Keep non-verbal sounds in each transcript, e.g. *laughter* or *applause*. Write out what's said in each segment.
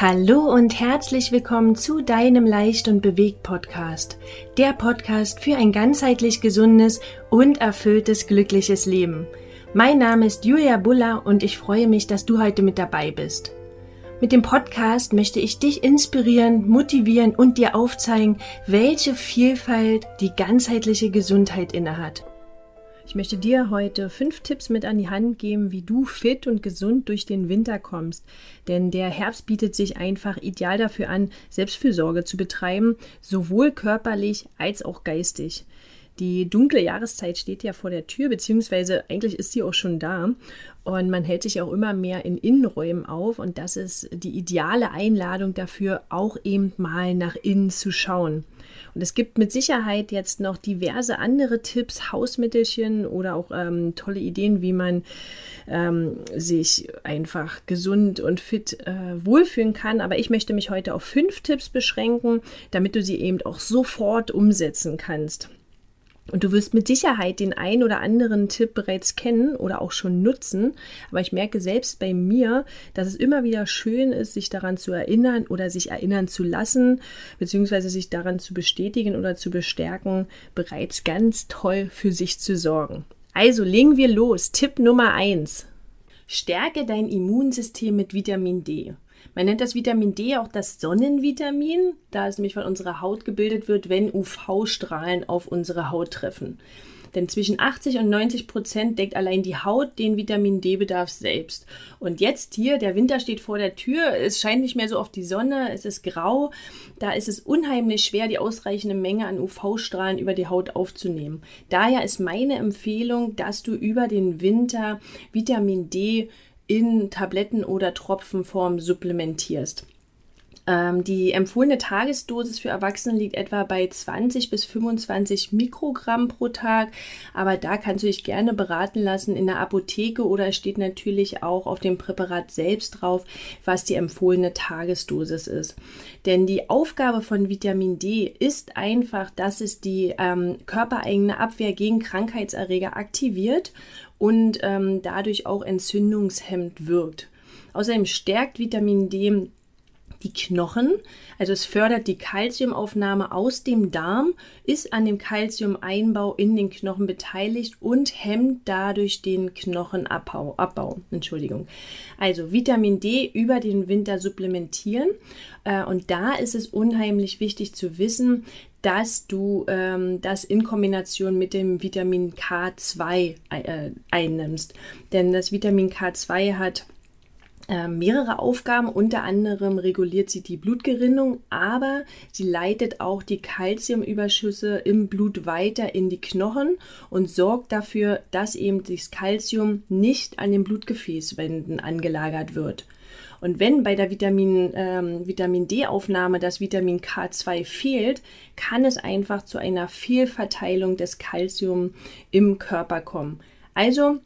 Hallo und herzlich willkommen zu deinem Leicht und Bewegt Podcast. Der Podcast für ein ganzheitlich gesundes und erfülltes glückliches Leben. Mein Name ist Julia Buller und ich freue mich, dass du heute mit dabei bist. Mit dem Podcast möchte ich dich inspirieren, motivieren und dir aufzeigen, welche Vielfalt die ganzheitliche Gesundheit innehat. Ich möchte dir heute fünf Tipps mit an die Hand geben, wie du fit und gesund durch den Winter kommst. Denn der Herbst bietet sich einfach ideal dafür an, Selbstfürsorge zu betreiben, sowohl körperlich als auch geistig. Die dunkle Jahreszeit steht ja vor der Tür, beziehungsweise eigentlich ist sie auch schon da. Und man hält sich auch immer mehr in Innenräumen auf. Und das ist die ideale Einladung dafür, auch eben mal nach innen zu schauen. Und es gibt mit Sicherheit jetzt noch diverse andere Tipps, Hausmittelchen oder auch ähm, tolle Ideen, wie man ähm, sich einfach gesund und fit äh, wohlfühlen kann. Aber ich möchte mich heute auf fünf Tipps beschränken, damit du sie eben auch sofort umsetzen kannst. Und du wirst mit Sicherheit den ein oder anderen Tipp bereits kennen oder auch schon nutzen. Aber ich merke selbst bei mir, dass es immer wieder schön ist, sich daran zu erinnern oder sich erinnern zu lassen, beziehungsweise sich daran zu bestätigen oder zu bestärken, bereits ganz toll für sich zu sorgen. Also legen wir los. Tipp Nummer eins: Stärke dein Immunsystem mit Vitamin D. Man nennt das Vitamin D auch das Sonnenvitamin, da es nämlich von unserer Haut gebildet wird, wenn UV-Strahlen auf unsere Haut treffen. Denn zwischen 80 und 90 Prozent deckt allein die Haut den Vitamin D-Bedarf selbst. Und jetzt hier, der Winter steht vor der Tür, es scheint nicht mehr so auf die Sonne, es ist grau, da ist es unheimlich schwer, die ausreichende Menge an UV-Strahlen über die Haut aufzunehmen. Daher ist meine Empfehlung, dass du über den Winter Vitamin D in Tabletten- oder Tropfenform supplementierst. Ähm, die empfohlene Tagesdosis für Erwachsene liegt etwa bei 20 bis 25 Mikrogramm pro Tag, aber da kannst du dich gerne beraten lassen in der Apotheke oder steht natürlich auch auf dem Präparat selbst drauf, was die empfohlene Tagesdosis ist. Denn die Aufgabe von Vitamin D ist einfach, dass es die ähm, körpereigene Abwehr gegen Krankheitserreger aktiviert und ähm, dadurch auch entzündungshemmend wirkt. Außerdem stärkt Vitamin D die Knochen, also es fördert die Kalziumaufnahme aus dem Darm, ist an dem Kalziumeinbau in den Knochen beteiligt und hemmt dadurch den Knochenabbau. Abbau, Entschuldigung. Also Vitamin D über den Winter supplementieren. Äh, und da ist es unheimlich wichtig zu wissen, dass du ähm, das in Kombination mit dem Vitamin K2 äh, einnimmst. Denn das Vitamin K2 hat äh, mehrere Aufgaben. Unter anderem reguliert sie die Blutgerinnung, aber sie leitet auch die Kalziumüberschüsse im Blut weiter in die Knochen und sorgt dafür, dass eben das Kalzium nicht an den Blutgefäßwänden angelagert wird. Und wenn bei der Vitamin, ähm, Vitamin D-Aufnahme das Vitamin K2 fehlt, kann es einfach zu einer Fehlverteilung des Kalzium im Körper kommen. Also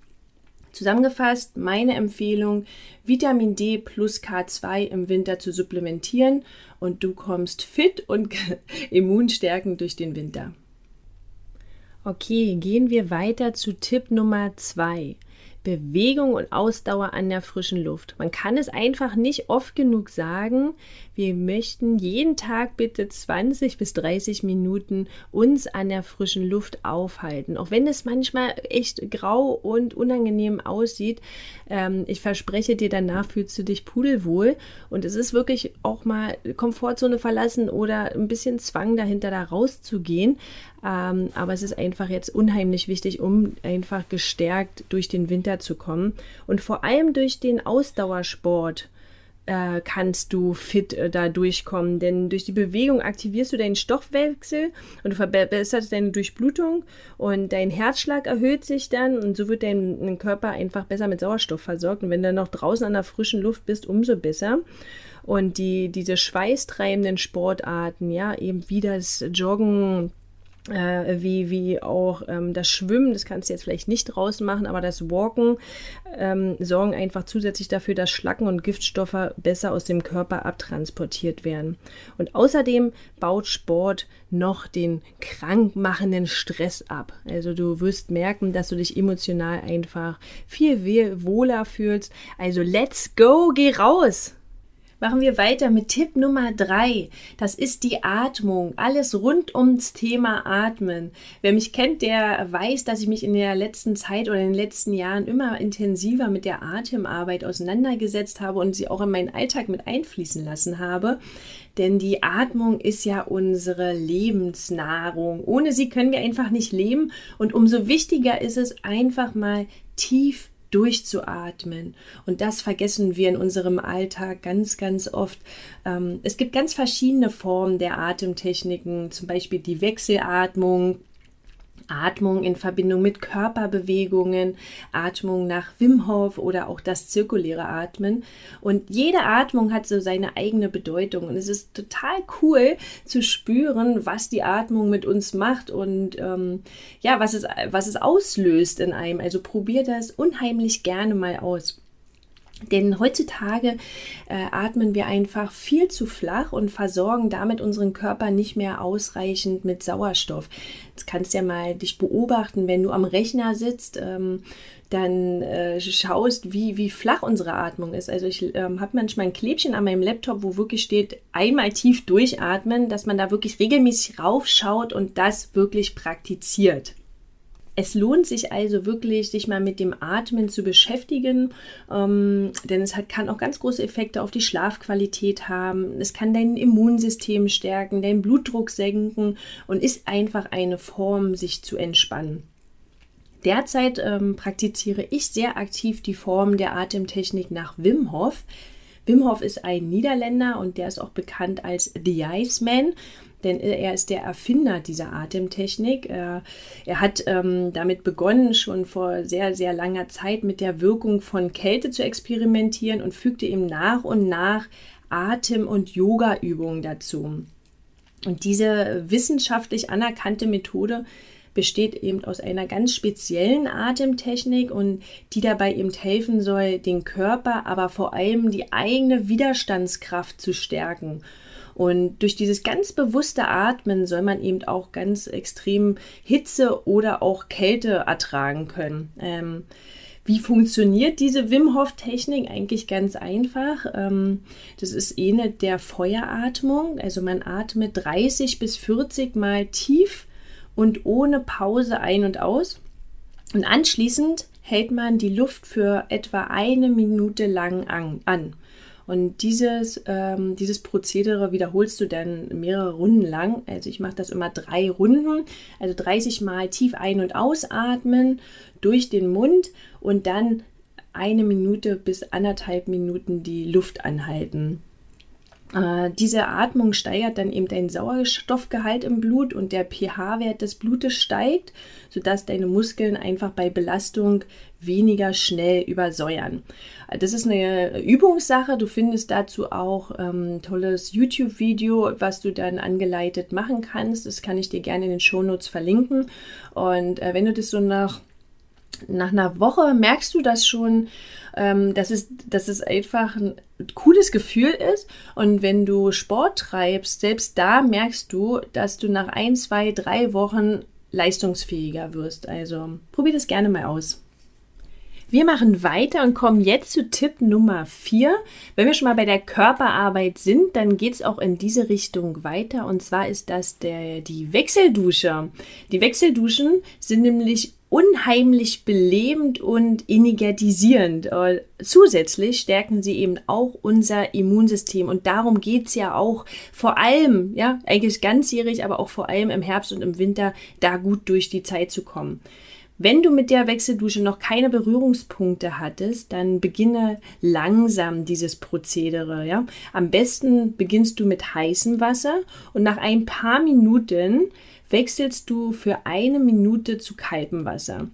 Zusammengefasst meine Empfehlung, Vitamin D plus K2 im Winter zu supplementieren und du kommst fit und *laughs* immunstärkend durch den Winter. Okay, gehen wir weiter zu Tipp Nummer 2. Bewegung und Ausdauer an der frischen Luft. Man kann es einfach nicht oft genug sagen. Wir möchten jeden Tag bitte 20 bis 30 Minuten uns an der frischen Luft aufhalten. Auch wenn es manchmal echt grau und unangenehm aussieht. Ähm, ich verspreche dir, danach fühlst du dich pudelwohl. Und es ist wirklich auch mal Komfortzone verlassen oder ein bisschen Zwang dahinter da rauszugehen. Ähm, aber es ist einfach jetzt unheimlich wichtig, um einfach gestärkt durch den Winter zu kommen. Und vor allem durch den Ausdauersport äh, kannst du fit äh, da durchkommen. Denn durch die Bewegung aktivierst du deinen Stoffwechsel und du verbesserst deine Durchblutung und dein Herzschlag erhöht sich dann und so wird dein, dein Körper einfach besser mit Sauerstoff versorgt. Und wenn du noch draußen an der frischen Luft bist, umso besser. Und die, diese schweißtreibenden Sportarten, ja, eben wie das Joggen, äh, wie, wie auch ähm, das Schwimmen, das kannst du jetzt vielleicht nicht draußen machen, aber das Walken ähm, sorgen einfach zusätzlich dafür, dass Schlacken und Giftstoffe besser aus dem Körper abtransportiert werden. Und außerdem baut Sport noch den krankmachenden Stress ab. Also du wirst merken, dass du dich emotional einfach viel wohler fühlst. Also let's go, geh raus! Machen wir weiter mit Tipp Nummer drei. Das ist die Atmung. Alles rund ums Thema Atmen. Wer mich kennt, der weiß, dass ich mich in der letzten Zeit oder in den letzten Jahren immer intensiver mit der Atemarbeit auseinandergesetzt habe und sie auch in meinen Alltag mit einfließen lassen habe. Denn die Atmung ist ja unsere Lebensnahrung. Ohne sie können wir einfach nicht leben. Und umso wichtiger ist es, einfach mal tief durchzuatmen. Und das vergessen wir in unserem Alltag ganz, ganz oft. Ähm, es gibt ganz verschiedene Formen der Atemtechniken, zum Beispiel die Wechselatmung, Atmung in Verbindung mit Körperbewegungen, Atmung nach Wim Hof oder auch das zirkuläre Atmen. Und jede Atmung hat so seine eigene Bedeutung. Und es ist total cool zu spüren, was die Atmung mit uns macht und ähm, ja, was es, was es auslöst in einem. Also probier das unheimlich gerne mal aus. Denn heutzutage äh, atmen wir einfach viel zu flach und versorgen damit unseren Körper nicht mehr ausreichend mit Sauerstoff. Das kannst ja mal dich beobachten, wenn du am Rechner sitzt. Ähm, dann äh, schaust, wie, wie flach unsere Atmung ist. Also ich ähm, habe manchmal ein Klebchen an meinem Laptop, wo wirklich steht, einmal tief durchatmen, dass man da wirklich regelmäßig raufschaut und das wirklich praktiziert. Es lohnt sich also wirklich, sich mal mit dem Atmen zu beschäftigen, ähm, denn es hat, kann auch ganz große Effekte auf die Schlafqualität haben. Es kann dein Immunsystem stärken, deinen Blutdruck senken und ist einfach eine Form, sich zu entspannen. Derzeit ähm, praktiziere ich sehr aktiv die Form der Atemtechnik nach Wim Hof. Wim Hof ist ein Niederländer und der ist auch bekannt als The Iceman denn er ist der Erfinder dieser Atemtechnik. Er, hat ähm, damit begonnen, schon vor sehr, sehr langer Zeit mit der Wirkung von Kälte zu experimentieren und fügte ihm nach und nach Atem- und Yoga-Übungen dazu. Und diese wissenschaftlich anerkannte Methode besteht eben aus einer ganz speziellen Atemtechnik und die dabei eben helfen soll, den Körper, aber vor allem die eigene Widerstandskraft zu stärken und durch dieses ganz bewusste Atmen soll man eben auch ganz extrem Hitze oder auch Kälte ertragen können. Ähm, wie funktioniert diese Wim Hof Technik? Eigentlich ganz einfach. Ähm, das ist ähnelt der Feueratmung. Also man atmet 30 bis 40 Mal tief und ohne Pause ein und aus. Und anschließend hält man die Luft für etwa eine Minute lang an. Und dieses, ähm, dieses Prozedere wiederholst du dann mehrere Runden lang. Also ich mache das immer drei Runden, also 30 Mal tief ein- und ausatmen durch den Mund und dann eine Minute bis anderthalb Minuten die Luft anhalten. Äh, diese Atmung steigert dann eben deinen Sauerstoffgehalt im Blut und der pH-Wert des Blutes steigt, sodass deine Muskeln einfach bei Belastung weniger schnell übersäuern. Das ist eine Übungssache. Du findest dazu auch ein ähm, tolles YouTube-Video, was du dann angeleitet machen kannst. Das kann ich dir gerne in den Shownotes verlinken. Und äh, wenn du das so nach nach einer Woche merkst du das schon, ähm, dass, es, dass es einfach ein cooles Gefühl ist. Und wenn du Sport treibst, selbst da merkst du, dass du nach ein, zwei, drei Wochen leistungsfähiger wirst. Also probier das gerne mal aus. Wir machen weiter und kommen jetzt zu Tipp Nummer 4. Wenn wir schon mal bei der Körperarbeit sind, dann geht es auch in diese Richtung weiter. Und zwar ist das der, die Wechseldusche. Die Wechselduschen sind nämlich unheimlich belebend und energetisierend. Äh, zusätzlich stärken sie eben auch unser Immunsystem und darum geht's ja auch vor allem, ja, eigentlich ganzjährig, aber auch vor allem im Herbst und im Winter da gut durch die Zeit zu kommen. Wenn du mit der Wechseldusche noch keine Berührungspunkte hattest, dann beginne langsam dieses Prozedere. Ja? Am besten beginnst du mit heißem Wasser und nach ein paar Minuten wechselst du für eine Minute zu kaltem Wasser.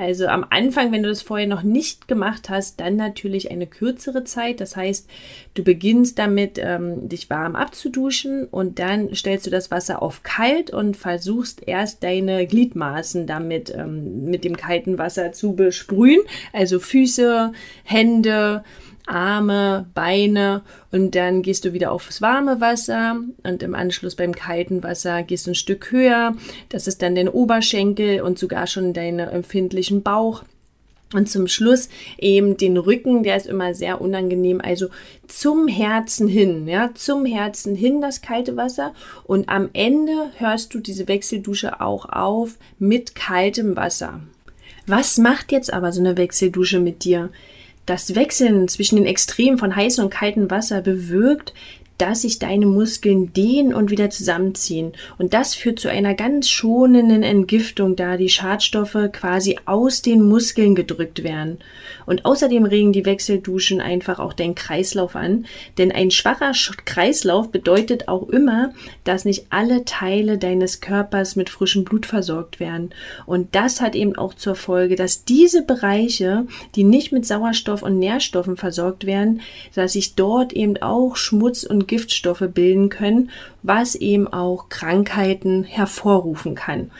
Also am Anfang, wenn du das vorher noch nicht gemacht hast, dann natürlich eine kürzere Zeit. Das heißt, du beginnst damit, ähm, dich warm abzuduschen und dann stellst du das Wasser auf kalt und versuchst erst deine Gliedmaßen damit ähm, mit dem kalten Wasser zu besprühen. Also Füße, Hände, Arme, Beine und dann gehst du wieder aufs warme Wasser und im Anschluss beim kalten Wasser gehst du ein Stück höher. Das ist dann dein Oberschenkel und sogar schon deine empfindlichen Bauch. Und zum Schluss eben den Rücken, der ist immer sehr unangenehm. Also zum Herzen hin, ja, zum Herzen hin das kalte Wasser. Und am Ende hörst du diese Wechseldusche auch auf mit kaltem Wasser. Was macht jetzt aber so eine Wechseldusche mit dir? Das Wechseln zwischen den Extremen von heißem und kaltem Wasser bewirkt, dass sich deine Muskeln dehnen und wieder zusammenziehen. Und das führt zu einer ganz schonenden Entgiftung, da die Schadstoffe quasi aus den Muskeln gedrückt werden. Und außerdem regen die Wechselduschen einfach auch deinen Kreislauf an, denn ein schwacher Kreislauf bedeutet auch immer, dass nicht alle Teile deines Körpers mit frischem Blut versorgt werden. Und das hat eben auch zur Folge, dass diese Bereiche, die nicht mit Sauerstoff und Nährstoffen versorgt werden, dass sich dort eben auch Schmutz und Giftstoffe bilden können, was eben auch Krankheiten hervorrufen kann.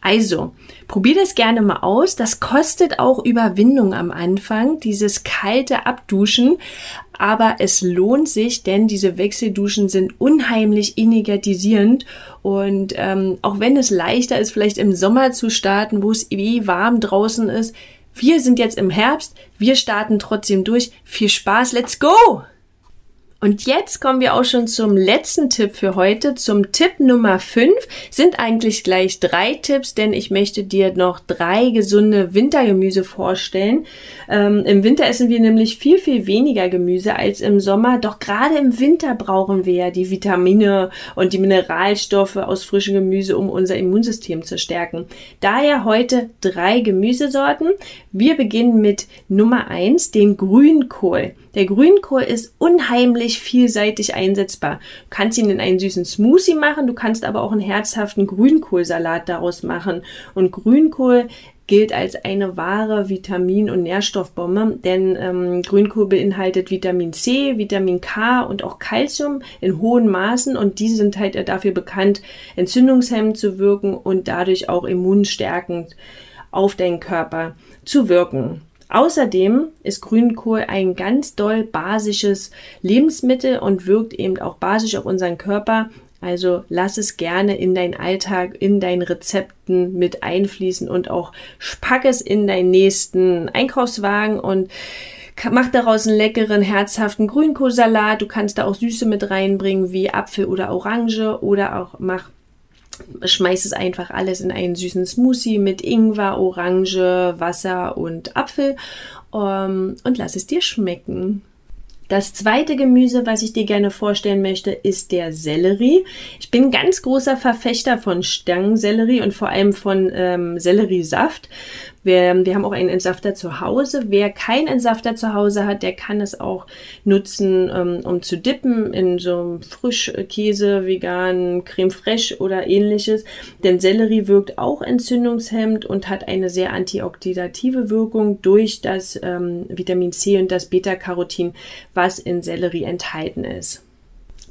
Also, probier das gerne mal aus. Das kostet auch Überwindung am Anfang, dieses kalte Abduschen. Aber es lohnt sich, denn diese Wechselduschen sind unheimlich energetisierend. Und ähm, auch wenn es leichter ist, vielleicht im Sommer zu starten, wo es eh warm draußen ist, wir sind jetzt im Herbst, wir starten trotzdem durch. Viel Spaß, let's go! Und jetzt kommen wir auch schon zum letzten Tipp für heute. Zum Tipp Nummer 5 sind eigentlich gleich drei Tipps, denn ich möchte dir noch drei gesunde Wintergemüse vorstellen. Ähm, Im Winter essen wir nämlich viel, viel weniger Gemüse als im Sommer. Doch gerade im Winter brauchen wir ja die Vitamine und die Mineralstoffe aus frischem Gemüse, um unser Immunsystem zu stärken. Daher heute drei Gemüsesorten. Wir beginnen mit Nummer 1, den Grünkohl. Der Grünkohl ist unheimlich vielseitig einsetzbar. Du kannst ihn in einen süßen Smoothie machen, du kannst aber auch einen herzhaften Grünkohlsalat daraus machen. Und Grünkohl gilt als eine wahre Vitamin- und Nährstoffbombe, denn ähm, Grünkohl beinhaltet Vitamin C, Vitamin K und auch Calcium in hohen Maßen und diese sind halt dafür bekannt, entzündungshemmend zu wirken und dadurch auch immunstärkend auf deinen Körper zu wirken. Außerdem ist Grünkohl ein ganz doll basisches Lebensmittel und wirkt eben auch basisch auf unseren Körper. Also lass es gerne in deinen Alltag, in deinen Rezepten mit einfließen und auch pack es in deinen nächsten Einkaufswagen und mach daraus einen leckeren, herzhaften Grünkohlsalat. Du kannst da auch Süße mit reinbringen, wie Apfel oder Orange oder auch mach schmeiß es einfach alles in einen süßen Smoothie mit Ingwer, Orange, Wasser und Apfel ähm, und lass es dir schmecken. Das zweite Gemüse, was ich dir gerne vorstellen möchte, ist der Sellerie. Ich bin ganz großer Verfechter von Stangensellerie und vor allem von ähm, Selleriesaft. Wir, wir haben auch einen Entsafter zu Hause. Wer keinen Entsafter zu Hause hat, der kann es auch nutzen, ähm, um zu dippen in so Frischkäse, vegan, Creme fraiche oder ähnliches. Denn Sellerie wirkt auch entzündungshemmend und hat eine sehr antioxidative Wirkung durch das ähm, Vitamin C und das Beta-Carotin, was in Sellerie enthalten ist.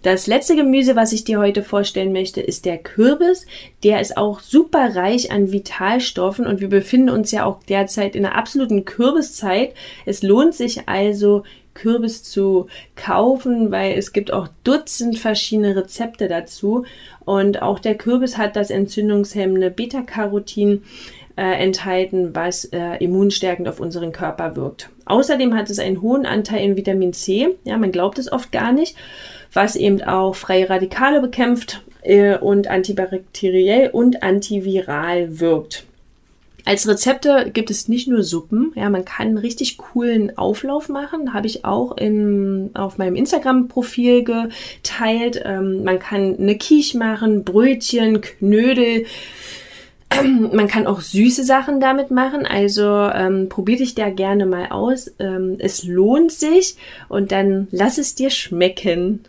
Das letzte Gemüse, was ich dir heute vorstellen möchte, ist der Kürbis. Der ist auch super reich an Vitalstoffen und wir befinden uns ja auch derzeit in einer absoluten Kürbiszeit. Es lohnt sich also, Kürbis zu kaufen, weil es gibt auch Dutzend verschiedene Rezepte dazu. Und auch der Kürbis hat das entzündungshemmende Beta-Carotin äh, enthalten, was äh, immunstärkend auf unseren Körper wirkt. Außerdem hat es einen hohen Anteil in Vitamin C. Ja, man glaubt es oft gar nicht was eben auch freie Radikale bekämpft äh, und antibakteriell und antiviral wirkt. Als Rezepte gibt es nicht nur Suppen, ja, man kann einen richtig coolen Auflauf machen, habe ich auch in, auf meinem Instagram-Profil geteilt. Ähm, man kann eine Quiche machen, Brötchen, Knödel, *clears throat* man kann auch süße Sachen damit machen, also ähm, probier dich da gerne mal aus. Ähm, es lohnt sich und dann lass es dir schmecken.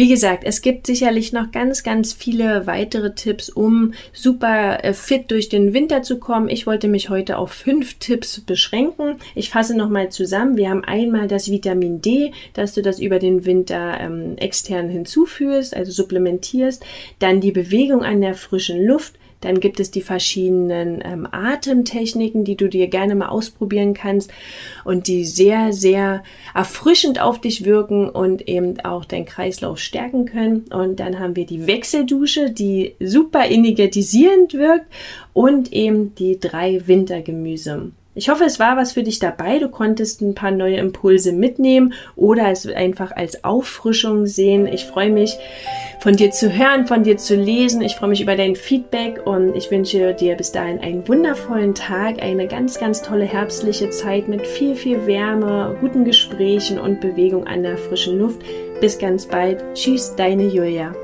Wie gesagt, es gibt sicherlich noch ganz, ganz viele weitere Tipps, um super äh, fit durch den Winter zu kommen. Ich wollte mich heute auf fünf Tipps beschränken. Ich fasse nochmal zusammen. Wir haben einmal das Vitamin D, dass du das über den Winter ähm, extern hinzuführst, also supplementierst. Dann die Bewegung an der frischen Luft. Dann gibt es die verschiedenen ähm, Atemtechniken, die du dir gerne mal ausprobieren kannst und die sehr, sehr erfrischend auf dich wirken und eben auch deinen Kreislauf stärken können. Und dann haben wir die Wechseldusche, die super energetisierend wirkt und eben die drei Wintergemüse. Ich hoffe, es war was für dich dabei. Du konntest ein paar neue Impulse mitnehmen oder es einfach als Auffrischung sehen. Ich freue mich, von dir zu hören, von dir zu lesen. Ich freue mich über dein Feedback und ich wünsche dir bis dahin einen wundervollen Tag, eine ganz, ganz tolle herbstliche Zeit mit viel, viel Wärme, guten Gesprächen und Bewegung an der frischen Luft. Bis ganz bald. Tschüss, deine Julia.